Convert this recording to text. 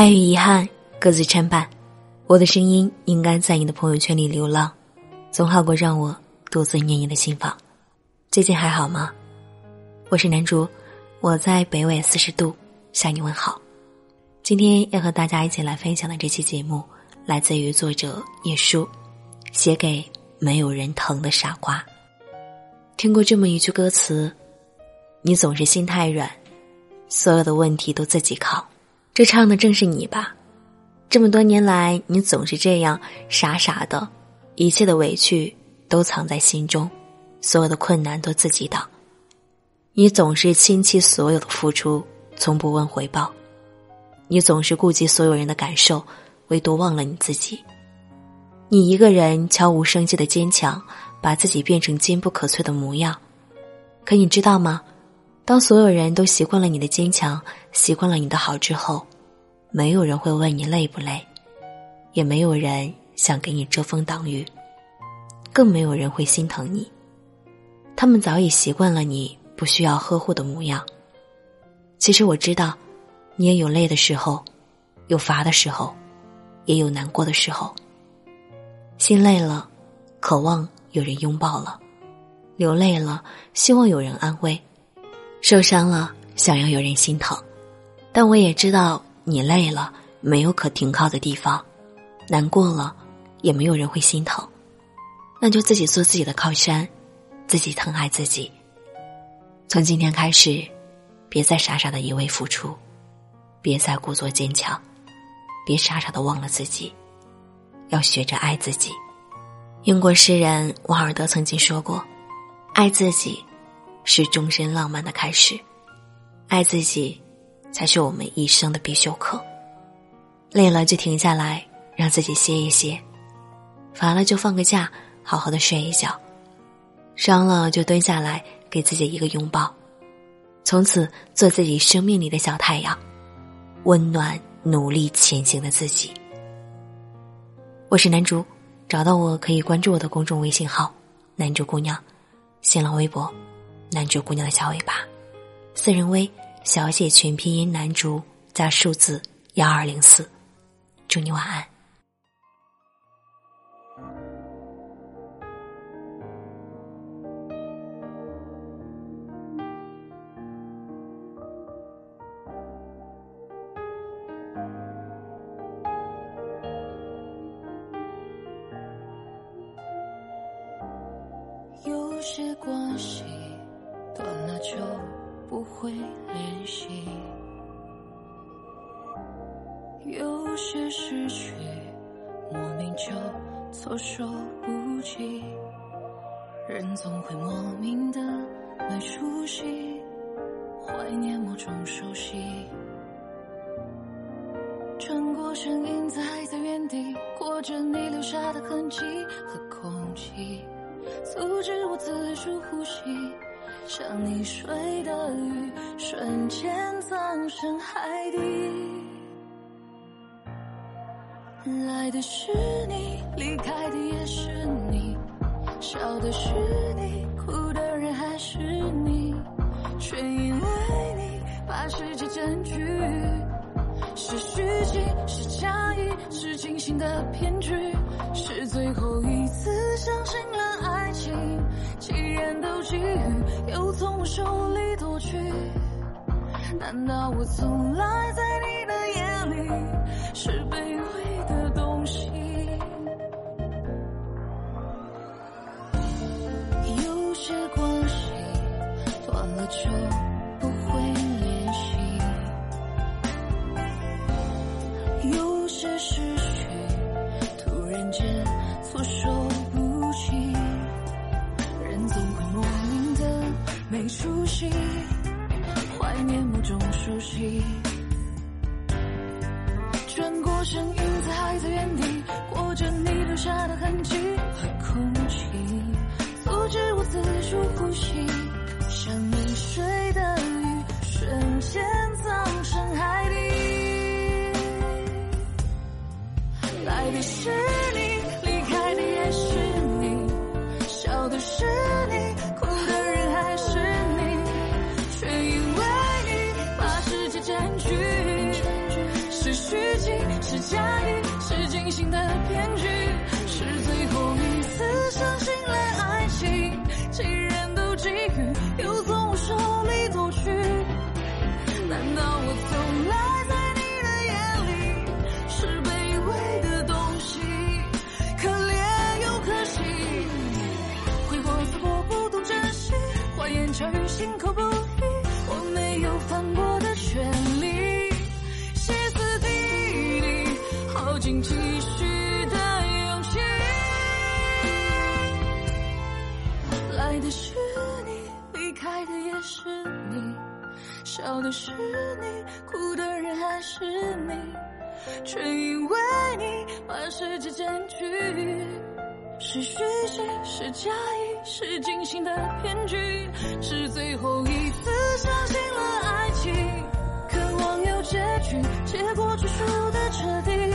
爱与遗憾各自参半，我的声音应该在你的朋友圈里流浪，总好过让我独自念你的心房。最近还好吗？我是南竹，我在北纬四十度向你问好。今天要和大家一起来分享的这期节目，来自于作者叶舒，写给没有人疼的傻瓜。听过这么一句歌词：“你总是心太软，所有的问题都自己扛。”这唱的正是你吧？这么多年来，你总是这样傻傻的，一切的委屈都藏在心中，所有的困难都自己挡。你总是倾其所有的付出，从不问回报。你总是顾及所有人的感受，唯独忘了你自己。你一个人悄无声息的坚强，把自己变成坚不可摧的模样。可你知道吗？当所有人都习惯了你的坚强，习惯了你的好之后，没有人会问你累不累，也没有人想给你遮风挡雨，更没有人会心疼你。他们早已习惯了你不需要呵护的模样。其实我知道，你也有累的时候，有乏的时候，也有难过的时候。心累了，渴望有人拥抱了；流泪了，希望有人安慰。受伤了，想要有人心疼，但我也知道你累了，没有可停靠的地方，难过了，也没有人会心疼，那就自己做自己的靠山，自己疼爱自己。从今天开始，别再傻傻的一味付出，别再故作坚强，别傻傻的忘了自己，要学着爱自己。英国诗人王尔德曾经说过：“爱自己。”是终身浪漫的开始，爱自己，才是我们一生的必修课。累了就停下来，让自己歇一歇；乏了就放个假，好好的睡一觉；伤了就蹲下来，给自己一个拥抱。从此做自己生命里的小太阳，温暖努力前行的自己。我是南竹，找到我可以关注我的公众微信号“南竹姑娘”，新浪微博。男主姑娘的小尾巴，四人微小写全拼音男主加数字幺二零四，祝你晚安。有些关系。就不会联系，有些失去莫名就措手不及，人总会莫名的没出息，怀念某种熟悉，转过身影子还在原地，裹着你留下的痕迹和空气，阻止我自主呼吸。像溺水的鱼，瞬间葬身海底。来的是你，离开的也是你，笑的是你，哭的人还是你，却因为你把世界占据。是虚情，是假意，是精心的骗局，是最后一次相信了爱情。既然都给予，又从我手里夺去，难道我从来在你的眼里是卑微的东西？有些关系断了就。不会联系，有些失去突然间措手怀念某种熟悉。转过身，影子还在原地，裹着你留下的痕迹和空气，阻止我自主呼吸。像溺水的鱼，瞬间葬身海底。来的是你，离开的也是你，笑的是是假意，是精心的骗局，是最后一次相信了爱情。既然都给予，又从我手里夺去，难道我从来在你的眼里是卑微的东西？可怜又可惜，挥霍似火不懂珍惜，花言巧语心口不尽继续的勇气。来的是你，离开的也是你，笑的是你，哭的人还是你，却因为你把世界占据。是虚情，是假意，是精心的骗局，是最后一次相信了爱情，渴望有结局，结果却输得彻底。